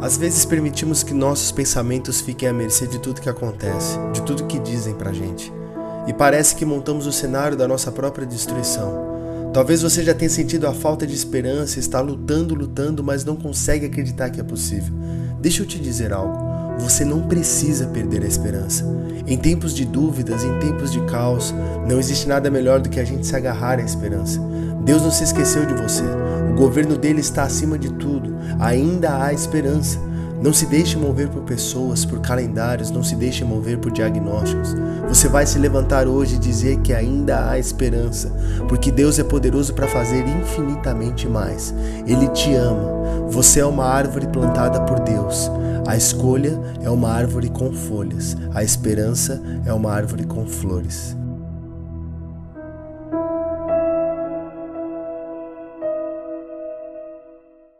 Às vezes permitimos que nossos pensamentos fiquem à mercê de tudo que acontece, de tudo que dizem pra gente. E parece que montamos o cenário da nossa própria destruição. Talvez você já tenha sentido a falta de esperança, está lutando, lutando, mas não consegue acreditar que é possível. Deixa eu te dizer algo. Você não precisa perder a esperança. Em tempos de dúvidas, em tempos de caos, não existe nada melhor do que a gente se agarrar à esperança. Deus não se esqueceu de você. O governo dele está acima de tudo. Ainda há esperança. Não se deixe mover por pessoas, por calendários, não se deixe mover por diagnósticos. Você vai se levantar hoje e dizer que ainda há esperança, porque Deus é poderoso para fazer infinitamente mais. Ele te ama. Você é uma árvore plantada por Deus. A escolha é uma árvore com folhas, a esperança é uma árvore com flores.